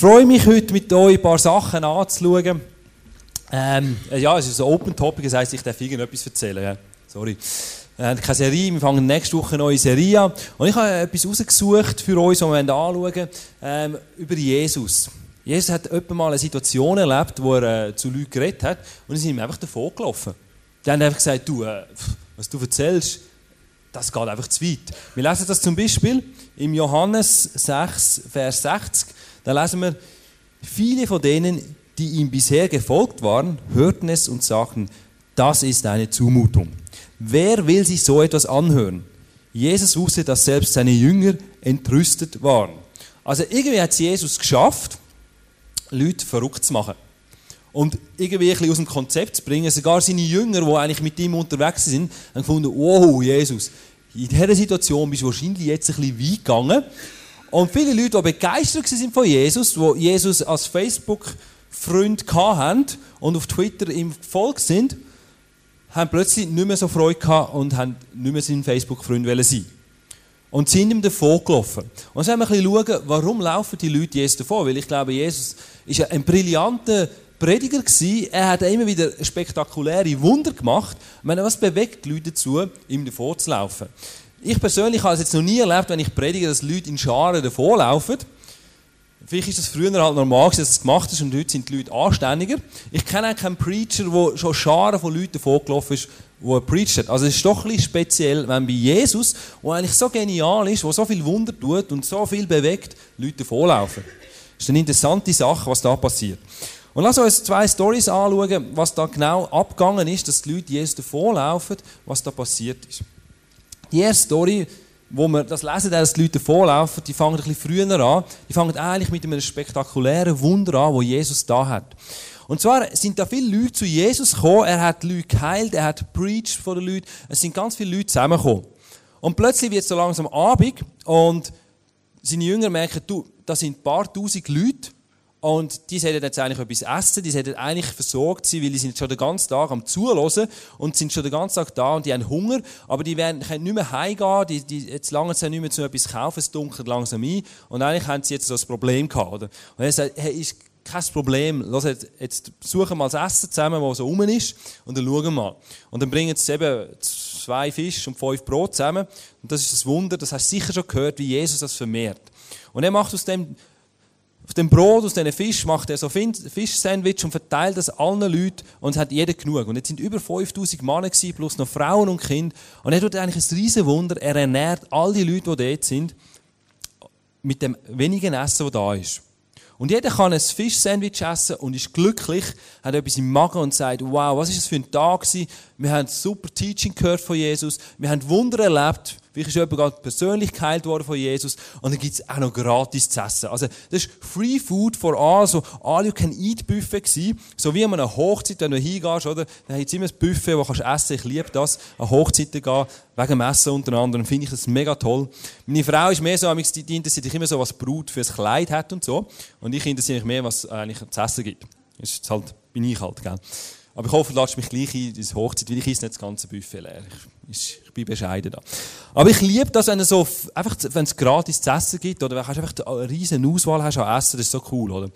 freue mich heute mit euch ein paar Sachen anzuschauen. Ähm, ja, es ist ein Open Topic, das heisst, ich darf irgendetwas erzählen. Ja. Sorry. Wir haben keine Serie, wir fangen nächste Woche eine neue Serie an. Und ich habe etwas rausgesucht für uns, was wir anschauen ähm, über Jesus. Jesus hat etwa mal eine Situation erlebt, wo er äh, zu Leuten geredet hat und sie sind ihm einfach davon gelaufen. Die haben einfach gesagt, du, äh, was du erzählst, das geht einfach zu weit. Wir lesen das zum Beispiel im Johannes 6, Vers 60. Da lesen wir, viele von denen, die ihm bisher gefolgt waren, hörten es und sagten, das ist eine Zumutung. Wer will sich so etwas anhören? Jesus wusste, dass selbst seine Jünger entrüstet waren. Also irgendwie hat es Jesus geschafft, Leute verrückt zu machen. Und irgendwie ein bisschen aus dem Konzept zu bringen. Sogar seine Jünger, die eigentlich mit ihm unterwegs sind, haben gefunden, wow, Jesus, in dieser Situation bist du wahrscheinlich jetzt ein bisschen weit gegangen. Und viele Leute, die begeistert sind von Jesus, die Jesus als Facebook-Freund hatten und auf Twitter ihm gefolgt sind, haben plötzlich nicht mehr so Freude gehabt und haben nicht mehr sein Facebook-Freund sein und sind ihm davon gelaufen. Und so haben wir ein bisschen schauen, warum laufen die Leute Jesus davon? Weil ich glaube, Jesus ist ein brillanter Prediger gewesen. Er hat immer wieder spektakuläre Wunder gemacht. Ich meine, was bewegt die Leute dazu, ihm davon zu laufen? Ich persönlich habe es jetzt noch nie erlebt, wenn ich predige, dass Leute in Scharen davonlaufen. Vielleicht ist das früher halt normal, dass es gemacht ist und heute sind die Leute anständiger. Ich kenne auch keinen Preacher, der schon Scharen von Leuten davongelaufen ist, wo er preacht hat. Also es ist doch ein bisschen speziell, wenn bei Jesus, der eigentlich so genial ist, der so viel Wunder tut und so viel bewegt, Leute davonlaufen. Das ist eine interessante Sache, was da passiert. Und lass uns zwei Stories anschauen, was da genau abgegangen ist, dass die Leute Jesus davonlaufen, was da passiert ist. Die erste Story, wo wir das lesen, dass die Leute davonlaufen, die fangen ein bisschen früher an. Die fangen eigentlich mit einem spektakulären Wunder an, wo Jesus da hat. Und zwar sind da viele Leute zu Jesus gekommen, er hat Leute geheilt, er hat preached vor den Leuten, es sind ganz viele Leute zusammengekommen. Und plötzlich wird es so langsam Abend und seine Jünger merken, du, da sind ein paar tausend Leute und die sollten jetzt eigentlich etwas essen, die sollten eigentlich versorgt sein, weil die sind schon den ganzen Tag am Zuhören und sind schon den ganzen Tag da und die haben Hunger, aber die werden, können nicht mehr heimgehen, die, die, jetzt lange sie nicht mehr zu etwas kaufen, es dunkelt langsam ein und eigentlich haben sie jetzt so ein Problem gehabt. Oder? Und er sagt, hey, ist kein Problem, Los, jetzt, jetzt suchen wir das Essen zusammen, was so rum ist und dann schauen wir mal. Und dann bringen sie eben zwei Fisch und fünf Brot zusammen und das ist das Wunder, das hast du sicher schon gehört, wie Jesus das vermehrt. Und er macht aus dem auf dem Brot, aus diesen Fisch, macht er so Fischsandwich und verteilt das allen Leuten und hat jeder genug. Und jetzt sind über 5000 Männer gewesen, plus noch Frauen und Kinder. Und er tut eigentlich ein riesen Wunder. Er ernährt all die Leute, die dort sind, mit dem wenigen Essen, das da ist. Und jeder kann ein Fischsandwich essen und ist glücklich, hat etwas im Magen und sagt, wow, was ist das für ein Tag gewesen? Wir haben super Teaching gehört von Jesus. Wir haben Wunder erlebt. Vielleicht ist jemand gerade persönlich geheilt worden von Jesus. Und dann gibt es auch noch gratis zu essen. Also, das ist Free Food for all, so all you can eat Buffet gewesen. So wie an einer Hochzeit, wenn du hingehst, oder? Dann gibt es immer ein Buffet, wo du essen Ich liebe das, an Hochzeiten gehen, wegen dem Essen unter anderem. Finde ich das mega toll. Meine Frau ist mehr so, die interessiert sich immer so, was Brut fürs Kleid hat und so. Und ich interessiere mich mehr, was eigentlich zu essen gibt. Das ist halt, bin ich halt, gell? Aber ich hoffe, du lässt mich gleich in diese Hochzeit, weil ich esse nicht das ganze Buffet leer. Ich, ich bin bescheiden da. Aber ich liebe das, wenn es so, einfach, wenn es gratis zu essen gibt, oder wenn du einfach eine riesen Auswahl hast an Essen, das ist so cool, oder?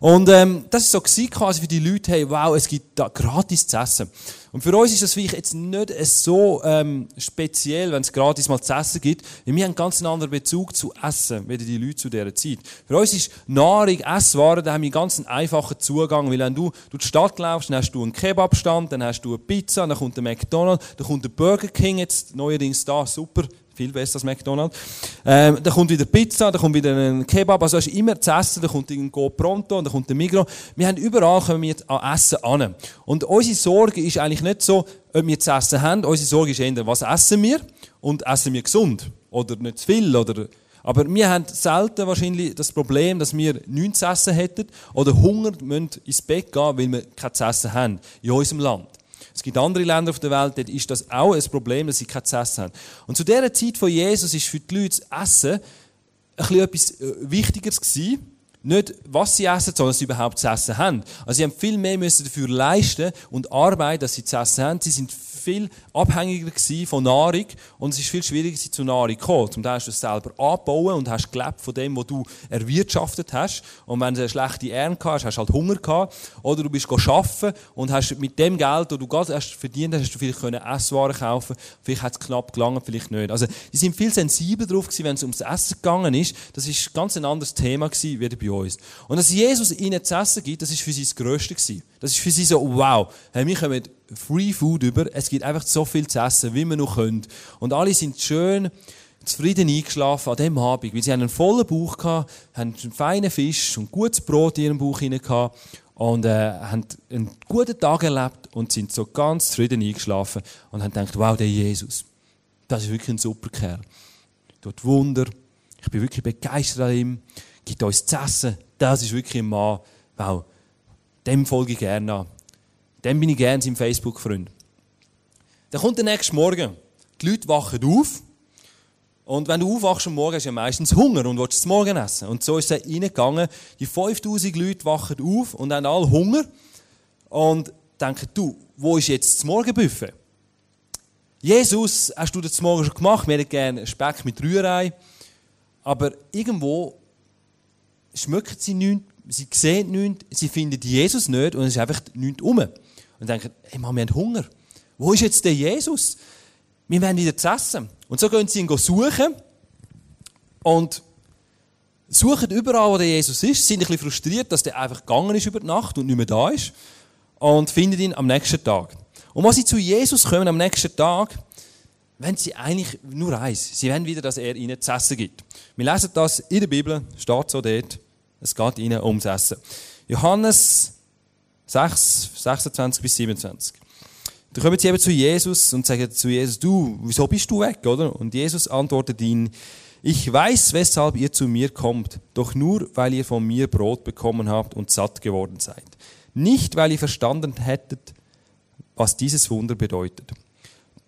Und ähm, das war so quasi für die Leute, hey, wow, es gibt da gratis zu essen. Und für uns ist das vielleicht jetzt nicht so ähm, speziell, wenn es gratis mal zu essen gibt, wir haben einen ganz anderen Bezug zu Essen, wie die Leute zu dieser Zeit. Für uns ist Nahrung, Esswaren, da haben wir einen ganz einfachen Zugang, weil wenn du durch die Stadt laufst, dann hast du einen Kebabstand, dann hast du eine Pizza, dann kommt der McDonald's, dann kommt der Burger King, jetzt neuerdings da, super, viel besser als McDonald's. Ähm, dann kommt wieder Pizza, dann kommt wieder ein Kebab, also hast du immer zu essen, dann kommt ein Go und dann kommt der Migros. Wir haben überall kommen wir an Essen an. Und unsere Sorge ist eigentlich nicht so, ob wir zu essen haben, unsere Sorge ist eher, was essen wir und essen wir gesund oder nicht zu viel oder aber wir haben selten wahrscheinlich das Problem, dass wir nichts zu essen hätten oder Hunger müssen ins Bett gehen, weil wir kein zu essen haben in unserem Land. Es gibt andere Länder auf der Welt, dort ist das auch ein Problem, dass sie kein Essen haben. Und zu dieser Zeit von Jesus ist für die Leute das Essen ein etwas äh, Wichtigeres gewesen. Nicht, was sie essen, sondern dass sie überhaupt zu essen haben. Also sie haben viel mehr müssen dafür leisten und arbeiten, dass sie zu essen haben. Sie sind viel abhängiger von Nahrung und es ist viel schwieriger zu Nahrung zu kommen. Zum Teil hast du es selber angebaut und hast gelebt von dem, was du erwirtschaftet hast. Und wenn du eine schlechte Ernte hast, hast du halt Hunger gehabt. Oder du bist arbeiten und hast mit dem Geld, das du gerade erst verdient hast, hast du vielleicht Esswaren kaufen Vielleicht hat es knapp gelangt, vielleicht nicht. Also, die sind viel sensibler drauf gewesen, wenn es ums Essen gegangen ist. Das ist ganz ein anderes Thema gewesen, wie bei uns. Und dass Jesus ihnen zu essen gibt, das ist für sie das Größte gewesen. Das ist für sie so, wow, hey, wir kommen Free Food über, es gibt einfach so viel zu essen, wie wir noch können. Und alle sind schön zufrieden eingeschlafen an dem Abend, weil sie einen vollen Bauch hatten, haben einen feinen Fisch und gutes Brot in ihrem Bauch hinein und äh, haben einen guten Tag erlebt und sind so ganz zufrieden eingeschlafen und haben gedacht, wow, der Jesus, das ist wirklich ein super Kerl. Tut Wunder, ich bin wirklich begeistert an ihm, gibt uns zu essen, das ist wirklich ein Mann, wow, dem folge ich gerne an. Dem bin ich gerne sein Facebook-Freund. Dann kommt der nächste Morgen. Die Leute wachen auf. Und wenn du aufwachst am Morgen, hast du ja meistens Hunger und willst das Morgen essen. Und so ist es reingegangen. Die 5000 Leute wachen auf und haben alle Hunger. Und denken, du, wo ist jetzt das Morgenbuffet? Jesus, hast du das Morgen schon gemacht? Wir hätten gerne Speck mit Rührei. Aber irgendwo schmecken sie nichts sie sehen nichts, sie finden Jesus nicht und es ist einfach nichts um. Und denken, hey Mann, wir haben Hunger. Wo ist jetzt der Jesus? Wir werden wieder zu essen. Und so gehen sie ihn suchen und suchen überall, wo der Jesus ist, sind ein bisschen frustriert, dass der einfach gegangen ist über die Nacht und nicht mehr da ist und finden ihn am nächsten Tag. Und als sie zu Jesus kommen am nächsten Tag, wenn sie eigentlich nur eins. Sie wollen wieder, dass er ihnen zu essen gibt. Wir lesen das in der Bibel, steht so dort. Es geht ihnen ums Essen. Johannes 6, 26 bis 27. Da kommen sie eben zu Jesus und sagen zu Jesus, du, wieso bist du weg, oder? Und Jesus antwortet ihnen, ich weiß, weshalb ihr zu mir kommt, doch nur, weil ihr von mir Brot bekommen habt und satt geworden seid. Nicht, weil ihr verstanden hättet, was dieses Wunder bedeutet.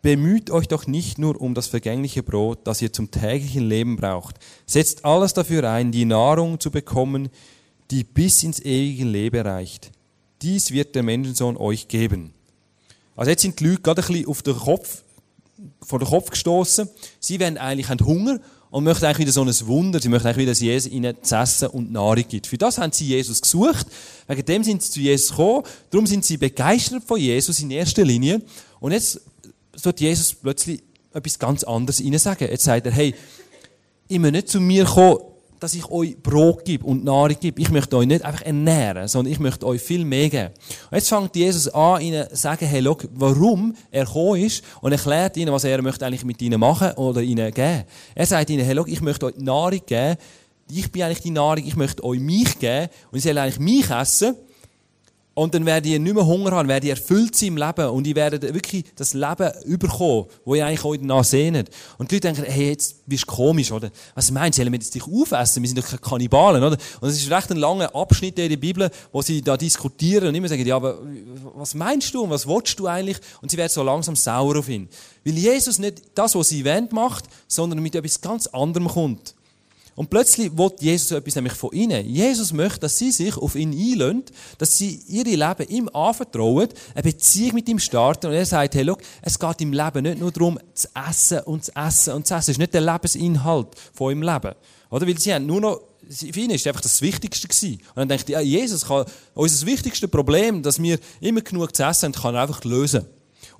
Bemüht euch doch nicht nur um das vergängliche Brot, das ihr zum täglichen Leben braucht. Setzt alles dafür ein, die Nahrung zu bekommen, die bis ins ewige Leben reicht. Dies wird der Menschensohn euch geben. Also jetzt sind die Leute gerade ein bisschen auf den Kopf, vor den Kopf gestoßen. Sie werden eigentlich haben Hunger und möchten eigentlich wieder so ein Wunder. Sie möchten eigentlich wieder, dass Jesus ihnen zu essen und Nahrung gibt. Für das haben sie Jesus gesucht. Wegen dem sind sie zu Jesus gekommen. Darum sind sie begeistert von Jesus in erster Linie. Und jetzt wird Jesus plötzlich etwas ganz anderes ihnen sagen. Jetzt sagt er, hey, ich möchte nicht zu mir kommen, dass ich euch Brot gebe und Nahrung gebe. Ich möchte euch nicht einfach ernähren, sondern ich möchte euch viel mehr geben. Und jetzt fängt Jesus an, ihnen zu sagen, hey, schau, warum er gekommen ist und erklärt ihnen, was er möchte eigentlich mit ihnen machen oder ihnen geben. Er sagt ihnen, hey, schau, ich möchte euch Nahrung geben. Ich bin eigentlich die Nahrung, ich möchte euch mich geben und ich soll eigentlich mich essen. Und dann werdet ihr nicht mehr Hunger haben, werdet ihr erfüllt sein im Leben und ihr werdet wirklich das Leben überkommen, wo ihr eigentlich heute nachsehnt. Und die Leute denken, hey, jetzt bist du komisch, oder? Was meinst du, sollen wir dich aufessen? Wir sind doch keine Kannibalen, oder? Und es ist recht ein langer Abschnitt in der Bibel, wo sie da diskutieren und immer sagen, ja, aber was meinst du und was willst du eigentlich? Und sie werden so langsam sauer auf ihn. Weil Jesus nicht das, was sie wollen, macht, sondern mit etwas ganz anderem kommt. Und plötzlich will Jesus etwas nämlich von ihnen. Jesus möchte, dass sie sich auf ihn einlösen, dass sie ihre Leben ihm anvertrauen, eine Beziehung mit ihm starten. Und er sagt, hey, look, es geht im Leben nicht nur darum, zu essen und zu essen und zu essen. Das ist nicht der Lebensinhalt von ihrem Leben. Oder? Weil sie haben nur noch, für ihn ist einfach das Wichtigste gewesen. Und dann denkt ja, Jesus kann unser wichtigstes Problem, dass wir immer genug zu essen haben, kann er einfach lösen.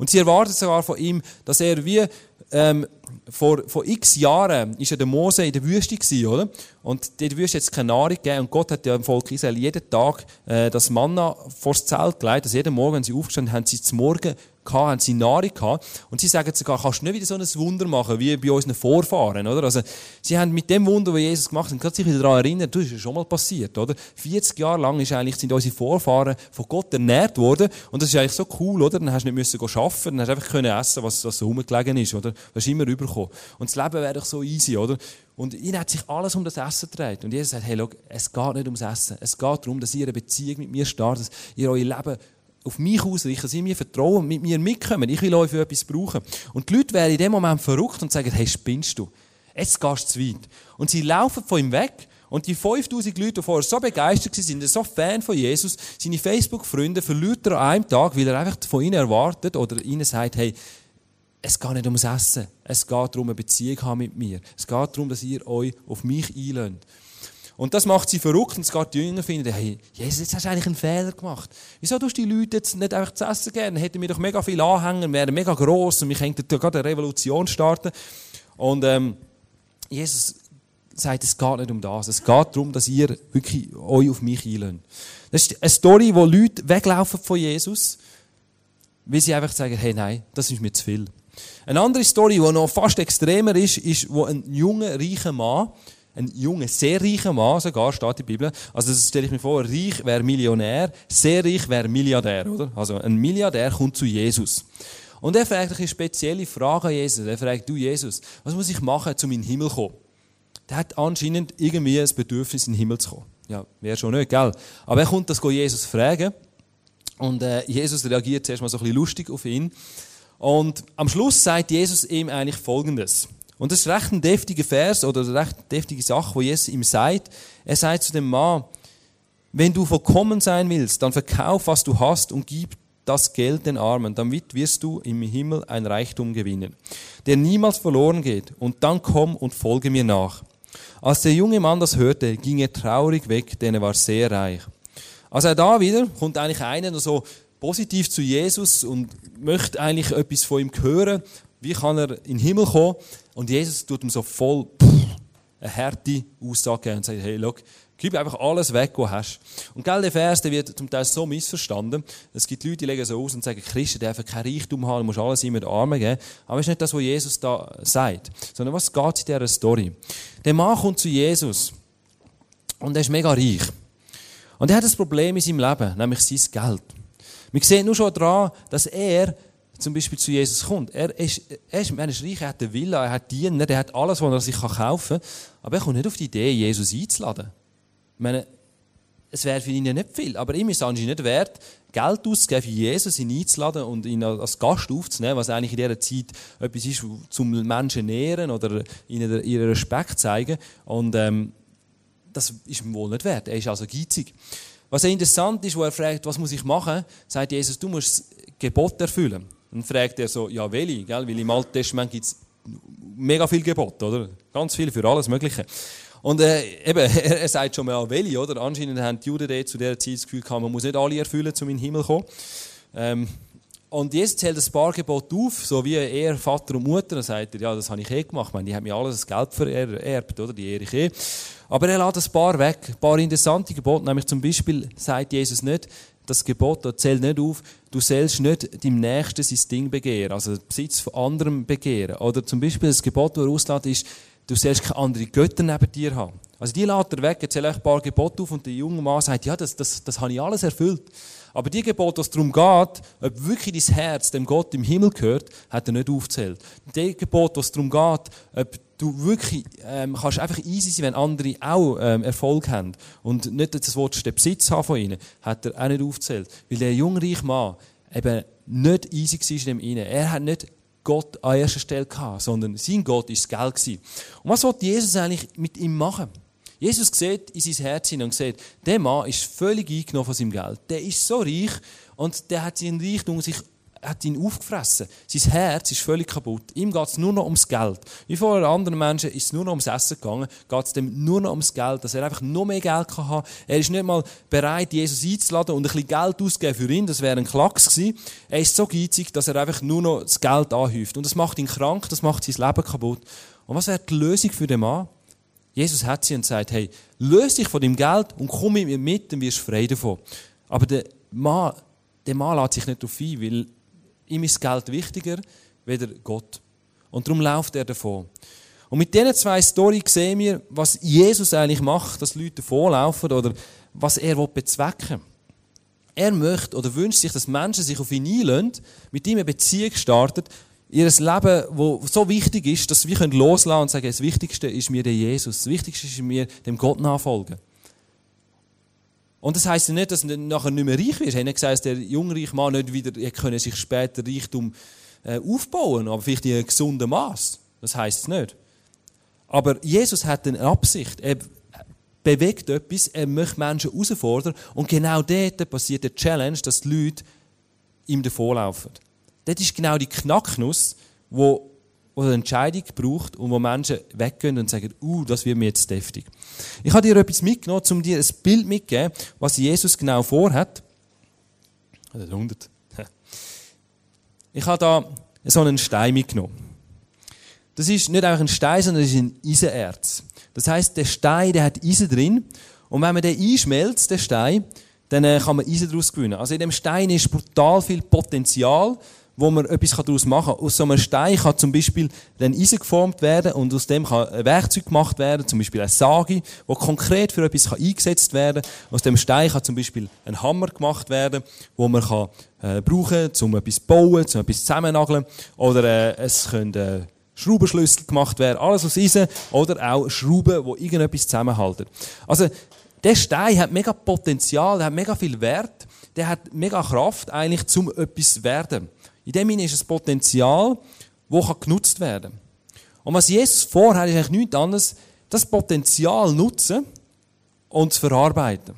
Und sie erwarten sogar von ihm, dass er wie, ähm, vor, vor x Jahren war ja der Mose in der Wüste, gewesen, oder? Und der Wüste jetzt keine Nahrung gegeben. Und Gott hat ja dem Volk Israel jeden Tag äh, das Manna vors Zelt gelegt. Also jeden Morgen, wenn sie aufgestanden haben, sie zum Morgen gehabt, haben sie Nahrung gehabt. Und sie sagen sogar, kannst du nicht wieder so ein Wunder machen, wie bei unseren Vorfahren, oder? Also, sie haben mit dem Wunder, was Jesus gemacht hat, sich wieder daran erinnert, das ist ja schon mal passiert, oder? 40 Jahre lang ist eigentlich, sind unsere Vorfahren von Gott ernährt worden. Und das ist eigentlich so cool, oder? Dann hast du nicht müssen arbeiten, dann hast du einfach können essen, was, was so rumgelegen ist, oder? Du hast immer rübergekommen. Und das Leben wäre doch so easy, oder? Und ihnen hat sich alles um das Essen gedreht. Und Jesus sagt, hey, schau, es geht nicht ums Essen. Es geht darum, dass ihr eine Beziehung mit mir startet, dass ihr euer Leben auf mich ausrichten, dass ihr mir vertrauen, mit mir mitkommen. Ich will euch für etwas brauchen. Und die Leute wären in dem Moment verrückt und sagen, hey, spinnst du? Jetzt gehst du zu weit. Und sie laufen von ihm weg Und die 5000 Leute, die vorher so begeistert waren, so Fan von Jesus, seine Facebook-Freunde verliert er an einem Tag, weil er einfach von ihnen erwartet oder ihnen sagt, hey, es geht nicht ums Essen. Es geht darum, eine Beziehung haben mit mir. Es geht darum, dass ihr euch auf mich einlönt. Und das macht sie verrückt und es geht die Jünger finden, hey, Jesus, jetzt hast du eigentlich einen Fehler gemacht. Wieso tust du die Leute jetzt nicht einfach zu essen gerne? Hätten wir doch mega viel Anhänger, wären mega gross und wir könnten gerade eine Revolution starten. Und ähm, Jesus sagt, es geht nicht um das. Es geht darum, dass ihr wirklich euch auf mich einlönt. Das ist eine Story, wo Leute weglaufen von Jesus, weil sie einfach sagen, hey, nein, das ist mir zu viel. Eine andere Story, die noch fast extremer ist, ist, wo ein junger, reicher Mann, ein junger, sehr reicher Mann sogar, steht in der Bibel. Also das stelle ich mir vor, reich wäre Millionär, sehr reich wäre Milliardär, oder? Also ein Milliardär kommt zu Jesus. Und er fragt eine spezielle Frage an Jesus. Er fragt, du Jesus, was muss ich machen, um in den Himmel zu kommen? Der hat anscheinend irgendwie ein Bedürfnis, in den Himmel zu kommen. Ja, wäre schon nicht, gell? Aber er kommt das Jesus fragen. Und äh, Jesus reagiert zuerst mal so ein bisschen lustig auf ihn. Und am Schluss sagt Jesus ihm eigentlich Folgendes. Und das ist recht ein deftiger Vers oder eine recht deftige Sache, wo Jesus ihm sagt. Er sagt zu dem Mann, wenn du vollkommen sein willst, dann verkauf, was du hast und gib das Geld den Armen, damit wirst du im Himmel ein Reichtum gewinnen, der niemals verloren geht. Und dann komm und folge mir nach. Als der junge Mann das hörte, ging er traurig weg, denn er war sehr reich. Als er da wieder kommt eigentlich einer so positiv zu Jesus und möchte eigentlich etwas von ihm hören. Wie kann er in den Himmel kommen? Und Jesus tut ihm so voll eine harte Aussage und sagt, hey, look, gib einfach alles weg, was du hast. Und gell, der Vers, der wird zum Teil so missverstanden. Es gibt Leute, die legen so aus und sagen, Christen dürfen kein Reichtum haben, du musst alles immer den Armen geben. Aber das ist nicht das, was Jesus da sagt. Sondern was geht in dieser Story? Der Mann kommt zu Jesus. Und er ist mega reich. Und er hat ein Problem in seinem Leben, nämlich sein Geld. Wir sehen nur schon daran, dass er zum Beispiel zu Jesus kommt. Er ist, er ist, er ist reich, er hat eine Villa, er hat Diener, er hat alles, was er sich kaufen kann. Aber er kommt nicht auf die Idee, Jesus einzuladen. Ich meine, es wäre für ihn nicht viel, aber ihm ist es anscheinend nicht wert, Geld auszugeben für Jesus, ihn einzuladen und ihn als Gast aufzunehmen, was eigentlich in dieser Zeit etwas ist, zum Menschen nähren oder ihnen ihren Respekt zeigen. Und ähm, das ist ihm wohl nicht wert. Er ist also geizig. Was interessant ist, wo er fragt, was muss ich machen, sagt Jesus, du musst das Gebot erfüllen. Dann fragt er so, ja, welche? Gell? Weil im Alten Testament gibt es mega viel Gebot, oder? Ganz viel für alles Mögliche. Und äh, eben, er, sagt schon mal, welche, oder? Anscheinend haben die Juden zu dieser Zeit das Gefühl gehabt, man muss nicht alle erfüllen, um in den Himmel zu kommen. Ähm, und jetzt zählt das paar Gebot auf, so wie er, Vater und Mutter. Dann sagt er, ja, das habe ich eh gemacht. Ich meine, die haben mir alles das Geld vererbt, oder? Die ehre ich eh. Aber er lässt ein paar weg. Ein paar interessante Gebote. Nämlich zum Beispiel sagt Jesus nicht, das Gebot da zählt nicht auf, du sollst nicht deinem Nächsten sein Ding begehren, also Besitz von anderem begehren. Oder zum Beispiel das Gebot, das er auslässt, ist, du sollst keine anderen Götter neben dir haben. Also die lässt er weg, er zählt ein paar Gebote auf und der junge Mann sagt, ja, das, das, das habe ich alles erfüllt. Aber die Gebote, was darum geht, ob wirklich dein Herz dem Gott im Himmel gehört, hat er nicht aufgezählt. Die Gebote, was darum geht, ob du wirklich ähm, kannst einfach easy sein, wenn andere auch ähm, Erfolg haben und nicht das Wort den Besitz haben von ihnen, hat er auch nicht aufgezählt. Weil der jungreiche Mann eben nicht easy war in ihm Er hat nicht Gott an erster Stelle gehabt, sondern sein Gott war das Geld. Gewesen. Und was wollte Jesus eigentlich mit ihm machen? Jesus sieht in sein Herz hinein und sieht, der Mann ist völlig eingenommen von seinem Geld. Der ist so reich und der hat seinen Reichtum sich hat ihn aufgefressen. Sein Herz ist völlig kaputt. Ihm geht es nur noch ums Geld. Wie vor anderen Menschen ist es nur noch ums Essen gegangen, geht es dem nur noch ums Geld, dass er einfach noch mehr Geld kann haben Er ist nicht mal bereit, Jesus einzuladen und ein bisschen Geld auszugeben für ihn, das wäre ein Klacks gewesen. Er ist so geizig, dass er einfach nur noch das Geld anhäuft. Und das macht ihn krank, das macht sein Leben kaputt. Und was wäre die Lösung für den Mann? Jesus hat sie und sagt, hey, löse dich von dem Geld und komm mit mir mit, dann wirst du frei davon. Aber der Mann, der Mann lässt sich nicht auf ein, weil ihm ist Geld wichtiger, weder Gott. Und darum läuft er davon. Und mit diesen zwei Storys sehen wir, was Jesus eigentlich macht, dass Leute davonlaufen oder was er bezwecken will. Er möchte oder wünscht sich, dass Menschen sich auf ihn einlösen, mit ihm eine Beziehung startet, ihr Leben, wo so wichtig ist, dass wir loslassen können und sagen, das Wichtigste ist mir der Jesus, das Wichtigste ist mir dem Gott nachfolgen. Und das heisst ja nicht, dass du nachher nicht mehr reich wirst. Nicht gesagt, dass der jungreiche Mann nicht wieder können sich später Reichtum äh, aufbauen aber vielleicht in einem gesunden Maß. Das heisst es nicht. Aber Jesus hat eine Absicht. Er, bewegt etwas, er möchte Menschen herausfordern und genau dort passiert der Challenge, dass die Leute ihm davonlaufen. Das ist genau die Knacknuss, wo, wo eine Entscheidung braucht und wo Menschen weggehen und sagen, uh, das wird mir jetzt deftig. Ich habe dir etwas mitgenommen, um dir ein Bild mitzugeben, was Jesus genau vorhat. 100. Ich habe da so einen Stein mitgenommen. Das ist nicht einfach ein Stein, sondern das ist ein Eisenerz. Das heißt, der Stein, der hat Eisen drin. Und wenn man den einschmelzt, den Stein, dann äh, kann man Eisen daraus gewinnen. Also in dem Stein ist brutal viel Potenzial, wo man etwas daraus machen kann. Aus so einem Stein kann zum Beispiel dann Eisen geformt werden und aus dem kann ein Werkzeug gemacht werden, zum Beispiel eine Sage, wo konkret für etwas eingesetzt werden kann. Aus dem Stein kann zum Beispiel ein Hammer gemacht werden, wo man kann, äh, brauchen kann, um etwas zu bauen, um etwas zusammennageln. Oder äh, es können äh, Schraubenschlüssel gemacht werden, alles aus Eisen oder auch Schrauben, die irgendetwas zusammenhalten. Also, der Stein hat mega Potenzial, der hat mega viel Wert, der hat mega Kraft eigentlich zum etwas zu werden. In dem Sinne ist es Potenzial, das genutzt werden kann. Und was Jesus vorhat, ist eigentlich nichts anderes, das Potenzial nutzen und zu verarbeiten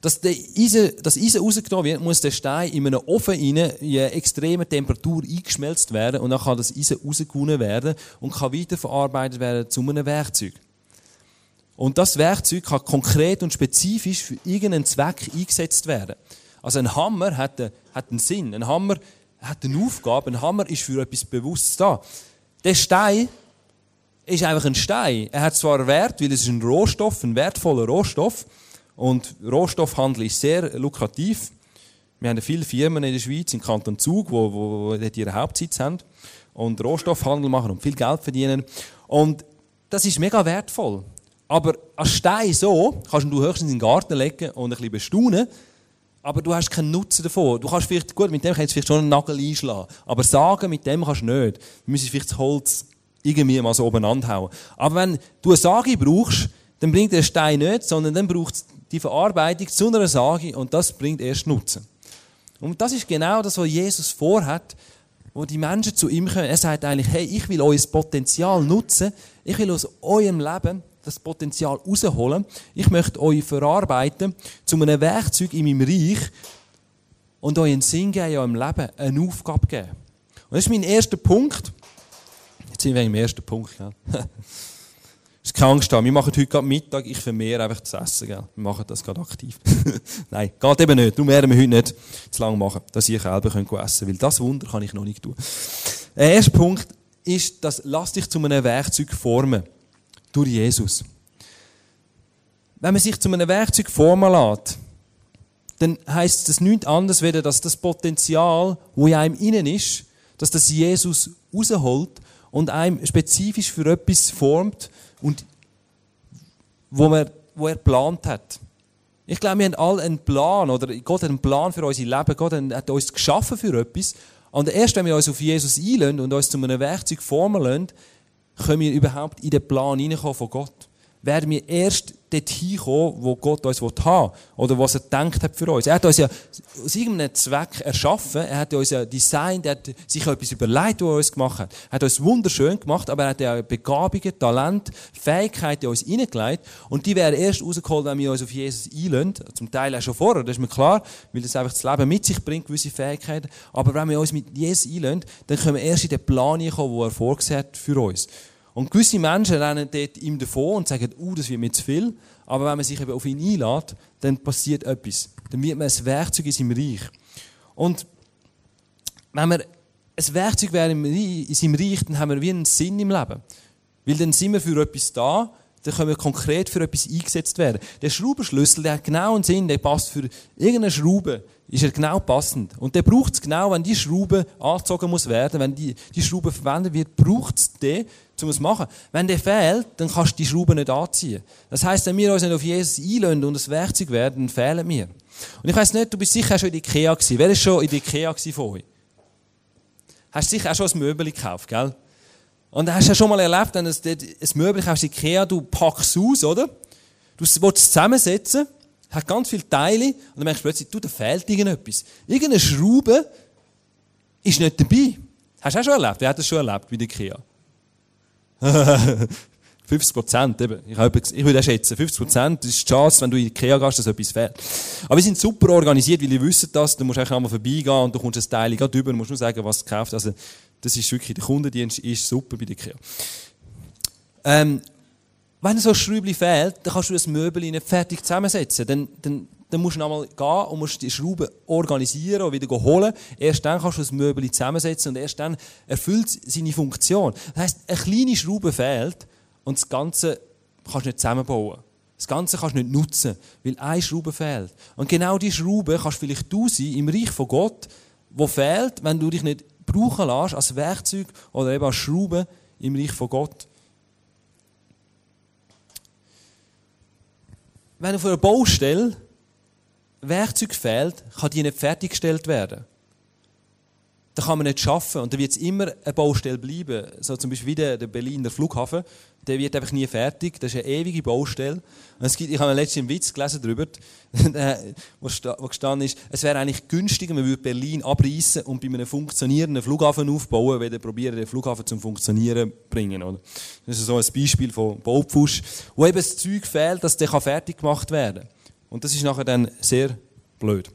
dass Eisen, das Eisen rausgenommen wird, muss der Stein in einem Ofen rein, in einer extremen Temperatur eingeschmelzt werden und dann kann das Eisen rausgewonnen werden und kann weiterverarbeitet werden zu einem Werkzeug. Und das Werkzeug kann konkret und spezifisch für irgendeinen Zweck eingesetzt werden. Also ein Hammer hat einen, hat einen Sinn. Ein Hammer hat eine Aufgabe. Ein Hammer ist für etwas Bewusstes da. Der Stein ist einfach ein Stein. Er hat zwar Wert, weil es ist ein Rohstoff, ein wertvoller Rohstoff, und Rohstoffhandel ist sehr lukrativ. Wir haben viele Firmen in der Schweiz, im Kanton Zug, wo, wo, wo ihren Hauptsitz haben und Rohstoffhandel machen und viel Geld verdienen. Und das ist mega wertvoll. Aber als Stein so kannst du höchstens in den Garten legen und ein bisschen bestaunen, aber du hast keinen Nutzen davon. Du kannst vielleicht, gut, mit dem kannst du vielleicht schon einen Nagel einschlagen, aber sagen, mit dem kannst du nicht. Du müsstest vielleicht das Holz irgendwie mal so oben anhauen. Aber wenn du eine Sage brauchst, dann bringt der Stein nicht, sondern dann braucht es die Verarbeitung zu einer Sage und das bringt erst Nutzen. Und das ist genau das, was Jesus vorhat, wo die Menschen zu ihm kommen. Er sagt eigentlich, hey, ich will euer Potenzial nutzen, ich will aus eurem Leben das Potenzial rausholen, ich möchte euch verarbeiten zu einem Werkzeug in meinem Reich und euch einen Sinn geben in eurem Leben, eine Aufgabe geben. Und das ist mein erster Punkt. Jetzt sind wir im ersten Punkt. Ja. ist keine Angst haben. Wir machen heute gerade Mittag, ich vermehre einfach das Essen. Gell? Wir machen das gerade aktiv. Nein, geht eben nicht. Darum werden wir heute nicht zu lange machen, dass ihr selber essen könnt. Weil das Wunder kann ich noch nicht tun. Der erste Punkt ist, dass lass dich zu einem Werkzeug formen. Durch Jesus. Wenn man sich zu einem Werkzeug formen lässt, dann heisst das nichts anderes, weder dass das Potenzial, wo in einem innen ist, dass das Jesus rausholt und einem spezifisch für etwas formt, und wo, wir, wo er geplant hat. Ich glaube, wir haben alle einen Plan, oder Gott hat einen Plan für unser Leben, Gott hat uns geschaffen für etwas. Und erst wenn wir uns auf Jesus einlösen und uns zu einem Werkzeug formen lassen, können wir überhaupt in den Plan hineinkommen von Gott werden wir erst dorthin kommen, wo Gott uns haben will. Oder was er gedacht hat für uns. Er hat uns ja aus irgendeinem Zweck erschaffen. Er hat uns ja designt. Er hat sich etwas überlegt, was er uns gemacht hat. Er hat uns wunderschön gemacht, aber er hat ja Begabungen, Talent, Fähigkeiten in uns hineingelegt. Und die werden erst rausgeholt, wenn wir uns auf Jesus einlösen. Zum Teil auch schon vorher, das ist mir klar, weil das einfach das Leben mit sich bringt, gewisse Fähigkeiten. Aber wenn wir uns mit Jesus einlösen, dann können wir erst in den Plan kommen, den er vorgesehen hat für uns. Und gewisse Menschen rennen dort ihm davon und sagen, uh, das wird mir zu viel. Aber wenn man sich eben auf ihn einlädt, dann passiert etwas. Dann wird man ein Werkzeug in seinem Reich. Und wenn wir ein Werkzeug wäre in seinem Reich, dann haben wir wie einen Sinn im Leben. Weil dann sind wir für etwas da, dann können wir konkret für etwas eingesetzt werden. Der Schraubenschlüssel, der hat genau einen Sinn, der passt für irgendeine Schraube, ist er genau passend. Und der braucht es genau, wenn die Schraube angezogen muss werden, wenn die, die Schraube verwendet wird, braucht es den, um es zu machen. Wenn der fehlt, dann kannst du die Schraube nicht anziehen. Das heisst, wenn wir uns nicht auf Jesus einlösen und das Werkzeug werden, dann fehlen wir. Und ich weiss nicht, du bist sicher schon in Ikea gewesen. Wer ist schon in Ikea von euch? Hast du sicher auch schon ein Möbel gekauft, gell? Und hast du ja schon mal erlebt, wenn du ein Möbel kaufst in Ikea, du packst es aus, oder? Du willst es zusammensetzen, hat ganz viele Teile, und dann merkst du plötzlich, du, da fehlt irgendetwas. Irgendeine Schraube ist nicht dabei. Hast du auch schon erlebt? Wer hat das schon erlebt bei der Ikea? 50 Prozent. Ich, ich würde schätzen, 50 Prozent ist die Chance, wenn du in Ikea gehst, dass etwas fehlt. Aber wir sind super organisiert, weil ihr wisst das, du musst eigentlich einmal vorbeigehen und du kommst ein Teil gerade drüber, du musst nur sagen, was du gekauft Also, das ist wirklich, der Kundendienst ist super bei Ikea. Ähm, wenn so ein Schräubchen fehlt, dann kannst du das Möbel nicht fertig zusammensetzen. Dann, dann, dann musst du nochmal gehen und musst die Schrauben organisieren und wieder holen. Erst dann kannst du das Möbel zusammensetzen und erst dann erfüllt es seine Funktion. Das heisst, eine kleine Schraube fehlt und das Ganze kannst du nicht zusammenbauen. Das Ganze kannst du nicht nutzen, weil eine Schraube fehlt. Und genau diese Schraube kannst vielleicht du sein im Reich von Gott, wo fehlt, wenn du dich nicht brauchen lässt als Werkzeug oder eben als Schraube im Reich von Gott. Wenn auf einer Baustelle Werkzeug fehlt, kann die nicht fertiggestellt werden. Da kann man nicht schaffen und da wird es immer eine Baustelle bleiben. So zum Beispiel wie der, der Berliner Flughafen, der wird einfach nie fertig. Das ist eine ewige Baustelle. Und es gibt, ich habe letztens einen Witz gelesen darüber, wo gestanden ist, es wäre eigentlich günstiger, man würde Berlin abreißen und bei einem funktionierenden Flughafen aufbauen, wenn probieren, den Flughafen zum Funktionieren zu bringen. Oder? Das ist so ein Beispiel von Baupfusch, wo eben das Zeug fehlt, dass der fertig gemacht werden kann. Und das ist nachher dann sehr blöd.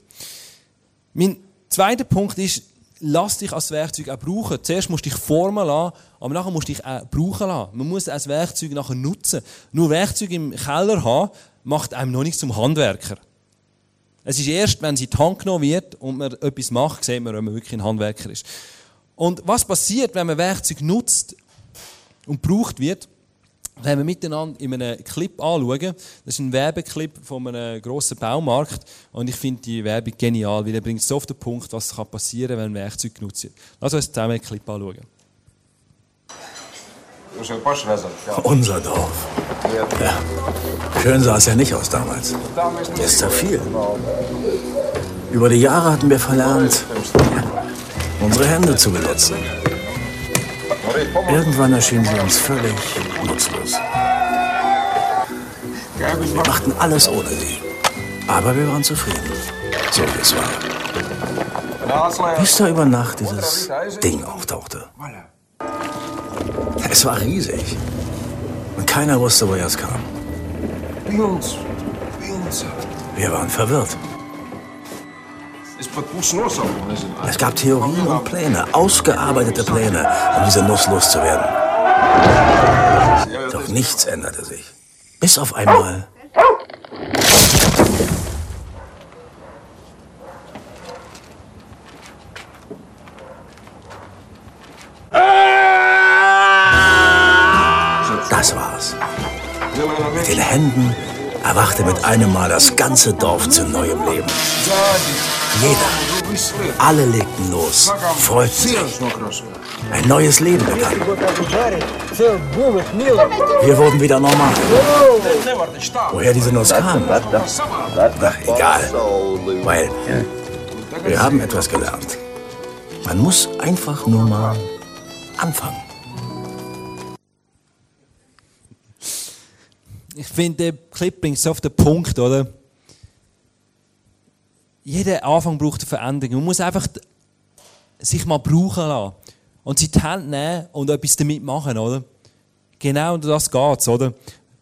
Mein zweiter Punkt ist, lass dich als Werkzeug auch brauchen. Zuerst musst du dich formen lassen, aber nachher musst du dich auch brauchen lassen. Man muss als Werkzeug nachher nutzen. Nur Werkzeug im Keller haben, macht einem noch nicht zum Handwerker. Es ist erst, wenn sie in die Hand genommen wird und man etwas macht, sieht man, ob man wirklich ein Handwerker ist. Und was passiert, wenn man Werkzeug nutzt und gebraucht wird? Wenn wir miteinander in einem Clip anschauen, das ist ein Werbeclip von einem grossen Baumarkt und ich finde die Werbung genial, weil er bringt so auf den Punkt, was passieren kann, wenn Werkzeug genutzt wird. Lass uns zusammen einen Clip anschauen. Unser Dorf. Ja. Schön sah es ja nicht aus damals. Es zerfiel. Über die Jahre hatten wir verlernt, unsere Hände zu benutzen. Irgendwann erschien sie uns völlig nutzlos. Wir machten alles ohne sie. Aber wir waren zufrieden. So wie es war. Bis da über Nacht dieses Ding auftauchte. Es war riesig. Und keiner wusste, woher es kam. Wir waren verwirrt. Es gab Theorien und Pläne, ausgearbeitete Pläne, um diese Nuss loszuwerden. Doch nichts änderte sich. Bis auf einmal. Das war's. Mit den Händen erwachte mit einem Mal das ganze Dorf zu neuem Leben. Jeder. Alle legten los, freuten sich. Ein neues Leben begann. Wir wurden wieder normal. Woher diese Nuss kam? Ach, egal. Weil wir haben etwas gelernt. Man muss einfach nur mal anfangen. Ich finde, der Clip bringt es auf den Punkt, oder? jeder Anfang braucht eine Veränderung. Man muss einfach sich mal brauchen lassen. Und sie die Hand nehmen und etwas damit machen, oder? Genau um das geht's, oder?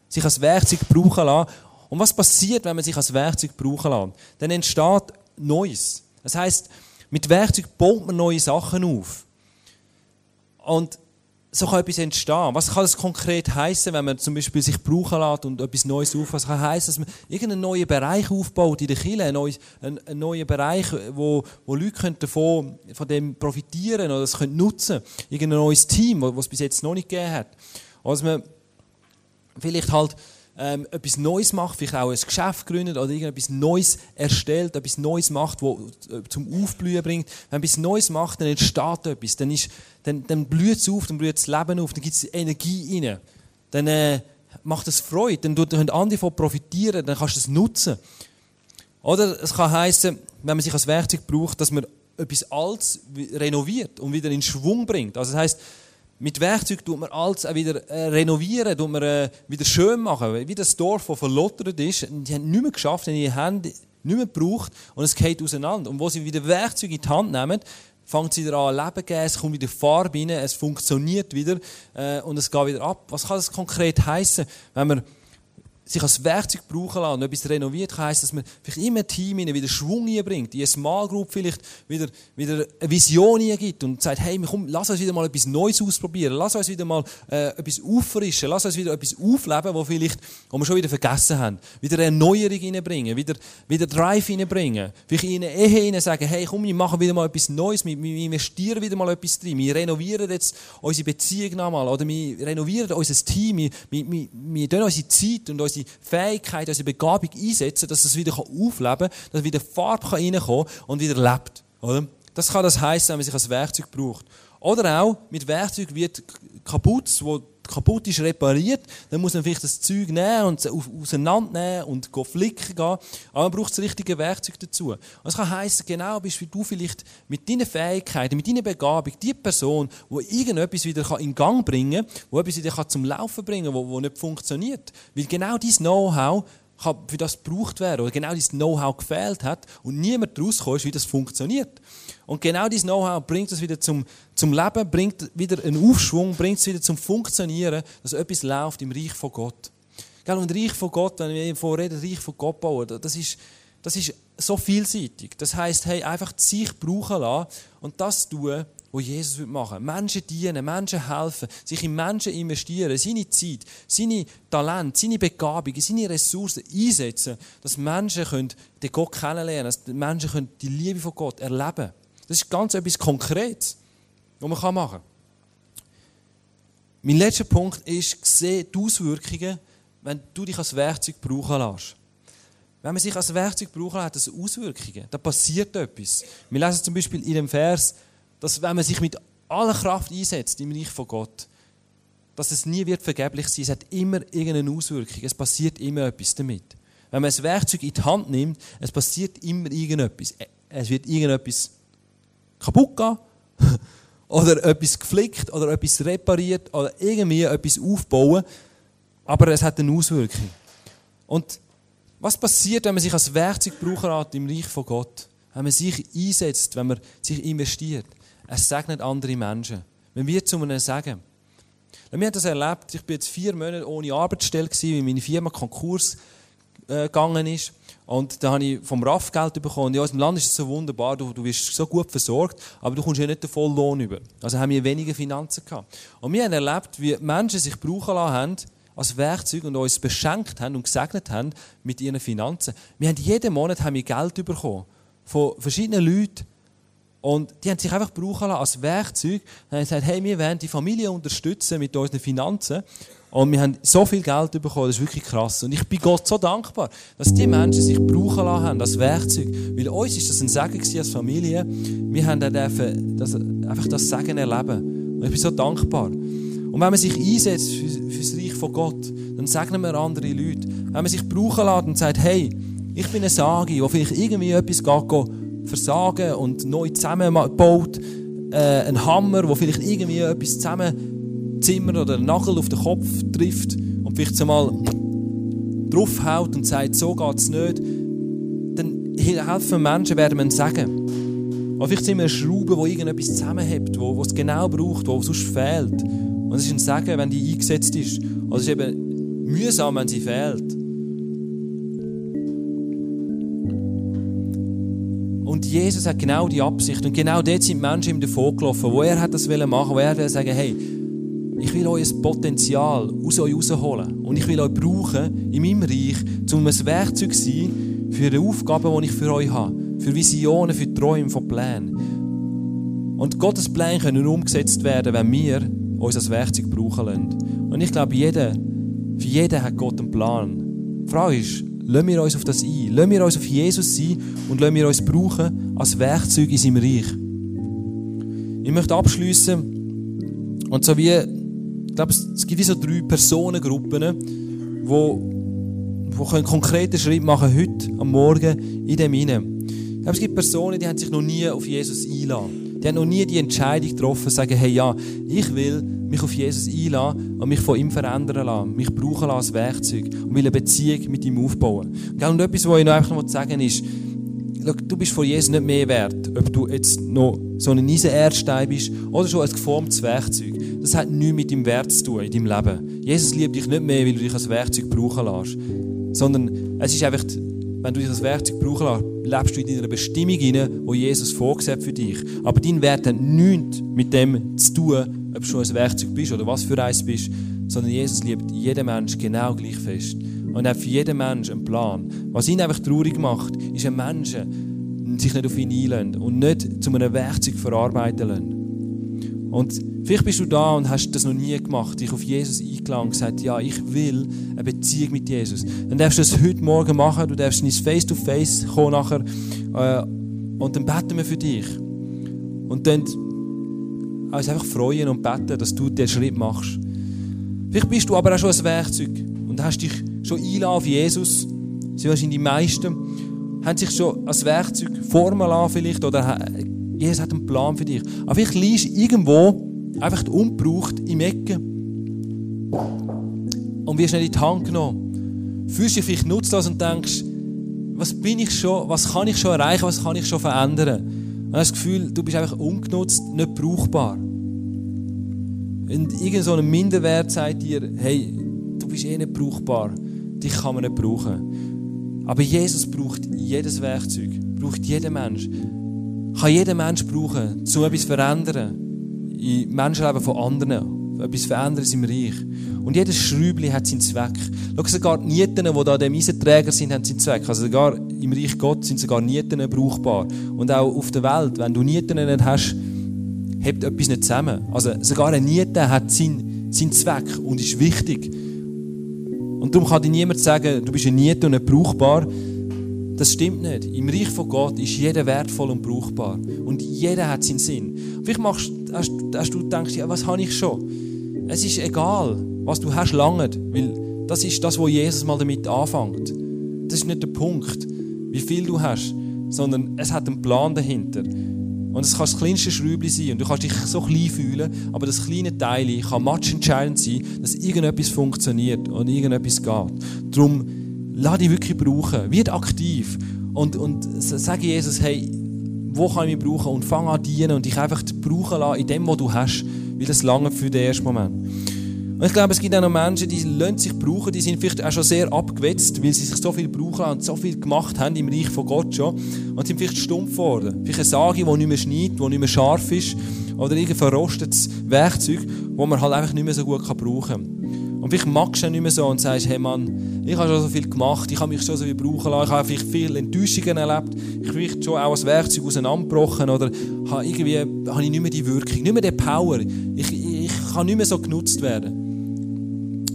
Sich als Werkzeug brauchen lassen. Und was passiert, wenn man sich als Werkzeug brauchen lässt? Dann entsteht Neues. Das heißt, mit Werkzeug baut man neue Sachen auf. Und so kann etwas entstehen. Was kann das konkret heißen, wenn man zum Beispiel sich brauchen lässt und etwas Neues aufbaut? Was kann heißen, dass man irgendeinen neuen Bereich aufbaut in der Kirche, einen neuen, einen neuen Bereich, wo, wo Leute davon, von dem profitieren oder das können nutzen. Irgendein neues Team, was es bis jetzt noch nicht gegeben hat. Also man vielleicht halt ähm, etwas Neues macht, vielleicht auch ein Geschäft gründet oder irgendetwas Neues erstellt, etwas Neues macht, das äh, zum Aufblühen bringt. Wenn man etwas Neues macht, dann entsteht etwas, dann, dann, dann blüht es auf, dann blüht das Leben auf, dann gibt es Energie rein. Dann äh, macht es Freude, dann können andere davon profitieren, dann kannst du es nutzen. Oder es kann heißen, wenn man sich als Werkzeug braucht, dass man etwas Altes renoviert und wieder in Schwung bringt. Also das heißt, mit Werkzeug tut man alles auch wieder äh, renovieren, tut man äh, wieder schön machen. Wie das Dorf, das verlottert ist, die haben nicht mehr geschafft, die haben nicht mehr gebraucht und es geht auseinander. Und wo sie wieder Werkzeuge in die Hand nehmen, fängt es wieder an Leben zu geben, es kommt wieder Farbe rein, es funktioniert wieder äh, und es geht wieder ab. Was kann das konkret heißen, wenn man sich als Werkzeug brauchen lassen und etwas renoviert, heissen, dass man vielleicht immer Team wieder Schwung bringt, in eine Small Group vielleicht wieder, wieder eine Vision gibt und sagt, hey, komm, lass uns wieder mal etwas Neues ausprobieren, lass uns wieder mal äh, etwas auffrischen, lass uns wieder etwas aufleben, wo vielleicht, wo wir schon wieder vergessen haben, wieder Erneuerung reinbringen, wieder, wieder Drive reinbringen, vielleicht in eine Ehe rein sagen, hey, komm, wir machen wieder mal etwas Neues, wir, wir investieren wieder mal etwas drin, wir renovieren jetzt unsere Beziehung nochmal oder wir renovieren unser Team, wir, wir, wir, wir tun unsere Zeit und unsere Fähigkeit, unsere Begabung einsetzen, dass es wieder aufleben kann, dass wieder Farbe reinkommen kann und wieder lebt. Oder? Das kann das heißen, wenn man sich als Werkzeug braucht. Oder auch, mit Werkzeug wird kaputt, wo kaputt ist, repariert, dann muss man vielleicht das Zeug nehmen und auseinandernehmen und flicken gehen. Aber man braucht das richtige Werkzeug dazu. Und das kann heißen, genau bist wie du vielleicht mit deinen Fähigkeiten, mit deiner Begabung, die Person, die irgendetwas wieder in Gang bringen kann, die etwas wieder zum Laufen bringen kann, wo nicht funktioniert. Weil genau dieses Know-how für das gebraucht werden oder genau dieses Know-how gefehlt hat und niemand rauskommt, wie das funktioniert. Und genau dieses Know-how bringt es wieder zum, zum Leben, bringt wieder einen Aufschwung, bringt es wieder zum Funktionieren, dass etwas läuft im Reich von Gott. Gell, und Reich von Gott, wenn wir davon reden, Reich von Gott bauen, das ist, das ist so vielseitig. Das heißt, hey, einfach sich brauchen lassen und das tun, was Jesus machen will. Menschen dienen, Menschen helfen, sich in Menschen investieren, seine Zeit, seine Talente, seine Begabungen, seine Ressourcen einsetzen, dass Menschen können den Gott kennenlernen können, dass Menschen können die Liebe von Gott erleben können. Das ist ganz etwas Konkretes, was man machen kann. Mein letzter Punkt ist, sehe die Auswirkungen, wenn du dich als Werkzeug brauchen lässt. Wenn man sich als Werkzeug brauchen lässt, hat das Auswirkungen. Da passiert etwas. Wir lesen zum Beispiel in dem Vers, dass wenn man sich mit aller Kraft einsetzt im Reich von Gott, dass es nie wird vergeblich sein. Es hat immer irgendeine Auswirkung. Es passiert immer etwas damit. Wenn man ein Werkzeug in die Hand nimmt, es passiert immer irgendetwas. Es wird irgendetwas kaputt gehen oder etwas geflickt oder etwas repariert oder irgendwie etwas aufbauen, aber es hat eine Auswirkung. Und was passiert, wenn man sich als Werkzeug hat im Reich von Gott? Wenn man sich einsetzt, wenn man sich investiert. Es segnet andere Menschen. Wenn wir zu einem sagen. Wir haben das erlebt. Ich bin jetzt vier Monate ohne Arbeitsstelle weil meine Firma Konkurs äh, gegangen ist. Und da habe ich vom RAF Geld bekommen. Ja, aus dem Land ist es so wunderbar, du, du wirst so gut versorgt, aber du kommst ja nicht den vollen Lohn über. Also haben wir weniger Finanzen gehabt. Und wir haben erlebt, wie Menschen sich brauchen lassen haben, als Werkzeug und uns beschenkt haben und gesegnet haben mit ihren Finanzen. Wir haben jeden Monat haben wir Geld bekommen von verschiedenen Leuten. Und die haben sich einfach brauchen lassen als Werkzeug. Dann haben gesagt, hey, wir wollen die Familie unterstützen mit unseren Finanzen. Und wir haben so viel Geld bekommen, das ist wirklich krass. Und ich bin Gott so dankbar, dass die Menschen sich brauchen lassen haben als Werkzeug. Weil uns ist das ein Segen als Familie. Wir haben dürfen das, einfach das Segen erleben. Und ich bin so dankbar. Und wenn man sich einsetzt für, für das Reich von Gott, dann segnen wir andere Leute. Wenn man sich brauchen lässt und sagt, hey, ich bin ein Sagi, der vielleicht irgendwie etwas geht, versagen und neu zusammenbaut, äh, ein Hammer, der vielleicht irgendwie etwas zusammen Zimmer oder einen Nagel auf den Kopf trifft und vielleicht einmal draufhaut und sagt, so geht es nicht, dann helfen Menschen, werden wir sagen. Oder vielleicht sind wir eine Schraube, die irgendetwas zusammenhält, wo, wo es genau braucht, wo sonst fehlt. Und es ist ein Sagen, wenn die eingesetzt ist. Also es ist eben mühsam, wenn sie fehlt. Und Jesus hat genau die Absicht. Und genau dort sind Menschen ihm davon gelaufen, wo er hat das machen wo er sagen, hey, ich will euer Potenzial aus euch rausholen. Und ich will euch brauchen in meinem Reich, um ein Werkzeug zu sein für die Aufgaben, die ich für euch habe. Für Visionen, für Träume von Plänen. Und Gottes Pläne können umgesetzt werden, wenn wir uns als Werkzeug brauchen lassen. Und ich glaube, jeder, für jeden hat Gott einen Plan. Die Frage ist, lassen wir uns auf das ein? Lassen wir uns auf Jesus sein und lassen wir uns brauchen als Werkzeug in seinem Reich? Ich möchte abschließen und so wie ich glaube, es gibt wie so drei Personengruppen, wo, wo können konkrete Schritte machen heute am Morgen in dem hinein. Ich glaube, es gibt Personen, die haben sich noch nie auf Jesus einladen. Die haben noch nie die Entscheidung getroffen, sagen, hey, ja, ich will mich auf Jesus einladen und mich von ihm verändern lassen, mich brauchen lassen als Werkzeug und will eine Beziehung mit ihm aufbauen. Und etwas, was ich noch einfach noch sagen ist, du bist vor Jesus nicht mehr wert, ob du jetzt noch so ein Eisenerdstein bist oder schon ein geformtes Werkzeug. Das hat nichts mit deinem Wert zu tun in deinem Leben. Jesus liebt dich nicht mehr, weil du dich als Werkzeug brauchen lässt, sondern es ist einfach, wenn du dich als Werkzeug brauchen lässt, lebst du in deiner Bestimmung hinein, wo Jesus vorgesehen für dich. Aber dein Wert hat nichts mit dem zu tun, ob du schon ein Werkzeug bist oder was für eins bist, sondern Jesus liebt jeden Menschen genau gleich fest. Und er hat für jeden Menschen einen Plan. Was ihn einfach traurig macht, ist, wenn Menschen sich nicht auf ihn einlösen und nicht zu einem Werkzeug verarbeiten lassen. Und vielleicht bist du da und hast das noch nie gemacht, dich auf Jesus eingeladen und gesagt, ja, ich will eine Beziehung mit Jesus. Dann darfst du das heute Morgen machen, du darfst ins Face-to-Face kommen nachher äh, und dann beten wir für dich. Und dann uns einfach freuen und beten, dass du den Schritt machst. Vielleicht bist du aber auch schon ein Werkzeug und hast dich schon einladen auf Jesus. Sie wahrscheinlich die meisten haben sich schon als Werkzeug formen vielleicht oder Jesus hat einen Plan für dich. Aber vielleicht liegst du irgendwo einfach ungebraucht im Ecken und wirst nicht in die Hand genommen. Fühlst dich vielleicht nutzlos und denkst, was bin ich schon, was kann ich schon erreichen, was kann ich schon verändern? Hast das Gefühl, du bist einfach ungenutzt, nicht brauchbar. Und irgend so ein Minderwert sagt dir, hey, du bist eh nicht brauchbar. Dich kann man nicht brauchen. Aber Jesus braucht jedes Werkzeug, braucht jeden Mensch. Kann jeden Mensch brauchen, um etwas zu verändern. Im Menschenleben von anderen. Etwas verändern im Reich. Und jedes Schräubchen hat seinen Zweck. Schau, sogar die Nieten, die da dem Eisenträger sind, haben seinen Zweck. Also sogar im Reich Gott sind sogar Nieten brauchbar. Und auch auf der Welt, wenn du Nieten nicht hast, hebt etwas nicht zusammen. Also sogar eine Niete hat seinen, seinen Zweck und ist wichtig. Und darum kann dir niemand sagen, du bist eine Niete und nicht brauchbar. Das stimmt nicht. Im Reich von Gott ist jeder wertvoll und brauchbar. Und jeder hat seinen Sinn. Vielleicht machst, hast, hast du denkst, ja, was habe ich schon? Es ist egal, was du hast, lange. Weil das ist das, wo Jesus mal damit anfängt. Das ist nicht der Punkt, wie viel du hast, sondern es hat einen Plan dahinter. Und es kann das kleinste Schräubchen sein und du kannst dich so klein fühlen, aber das kleine Teil kann entscheidend sein, dass irgendetwas funktioniert und irgendetwas geht. Darum, lass dich wirklich brauchen. Wird aktiv und, und sag Jesus, hey, wo kann ich mich brauchen und fang an dienen und dich einfach brauchen lassen in dem, was du hast, weil das lange für den ersten Moment. Und ich glaube, es gibt auch noch Menschen, die lassen sich brauchen, die sind vielleicht auch schon sehr abgewetzt, weil sie sich so viel brauchen und so viel gemacht haben im Reich von Gott schon und sind vielleicht stumpf geworden. Vielleicht eine Sage, die nicht mehr schneidet, die nicht mehr scharf ist oder irgendein verrostetes Werkzeug, das man halt einfach nicht mehr so gut brauchen kann. Und vielleicht magst du nicht mehr so und sagst, hey Mann, ich habe schon so viel gemacht, ich habe mich schon so viel brauchen lassen, ich habe vielleicht viele Enttäuschungen erlebt, ich vielleicht schon auch als Werkzeug auseinandergebrochen oder habe irgendwie habe ich nicht mehr die Wirkung, nicht mehr die Power, ich, ich kann nicht mehr so genutzt werden.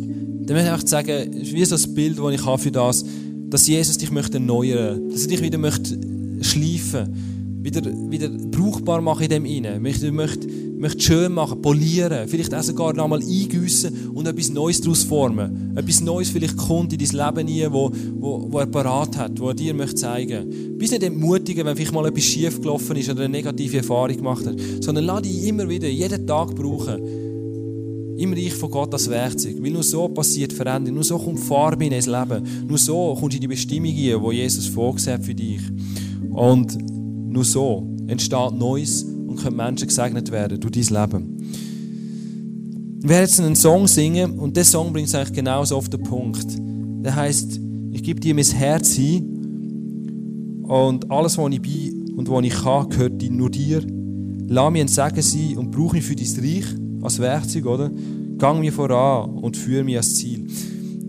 Dann möchte ich einfach sagen, wie so das Bild, das ich habe für das, dass Jesus dich möchte erneuern, dass er dich wieder möchte schleifen, wieder, wieder brauchbar machen in dem Inne, möchte, möchte, möchte schön machen, polieren, vielleicht auch sogar nochmal eingüssen und etwas Neues daraus formen. Etwas Neues vielleicht kommt in dein Leben rein, wo, wo, wo er parat hat, wo er dir möchte zeigen. Bist nicht entmutigen, wenn vielleicht mal etwas schief gelaufen ist oder eine negative Erfahrung gemacht hat, sondern lass dich immer wieder, jeden Tag brauchen im Reich von Gott das Werkzeug. Weil nur so passiert Veränderung, nur so kommt Farbe in das Leben, nur so kommst du in die Bestimmung hin, die Jesus vorgesehen hat für dich. Und nur so entsteht Neues können Menschen gesegnet werden durch dein Leben. Wir werden jetzt einen Song singen und der Song bringt es eigentlich genauso auf den Punkt. Der heißt, ich gebe dir mein Herz hin und alles, was ich bin und was ich kann, gehört nur dir. Lass mich ein Segen sein und brauche mich für dein Reich als Werkzeug, oder? Gang mir voran und führe mich ans Ziel.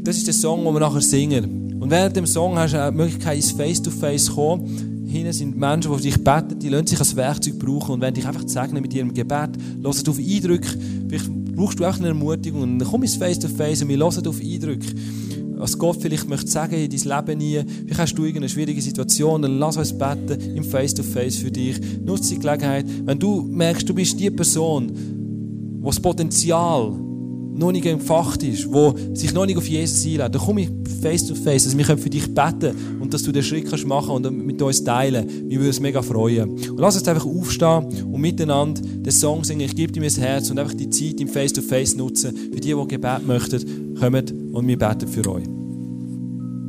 Das ist der Song, den wir nachher singen. Und während dem Song hast du auch die Möglichkeit, ins Face-to-Face zu kommen. Hinten sind Menschen, die dich beten, die lassen sich als Werkzeug brauchen und wenn dich einfach segnen mit ihrem Gebet, hören auf Eindrücke. Vielleicht brauchst du auch eine Ermutigung und dann komm ins Face-to-Face -face und wir hören auf Eindrücke. Was Gott vielleicht möchte sagen in dein Leben nie. Vielleicht hast du irgendeine schwierige Situation, dann lass uns beten im Face-to-Face -face für dich. Nutze die Gelegenheit. Wenn du merkst, du bist die Person, wo das Potenzial noch nicht entfacht ist, wo sich noch nicht auf Jesus einlädt, dann komme ich face to face, dass wir für dich beten und dass du den Schritt kannst machen und mit uns teilen. Wir würden uns mega freuen. Und lass uns einfach aufstehen und miteinander den Song singen. Ich gebe dir mein Herz und einfach die Zeit im face to face nutzen. Für die, die Gebet möchten, kommen und wir beten für euch.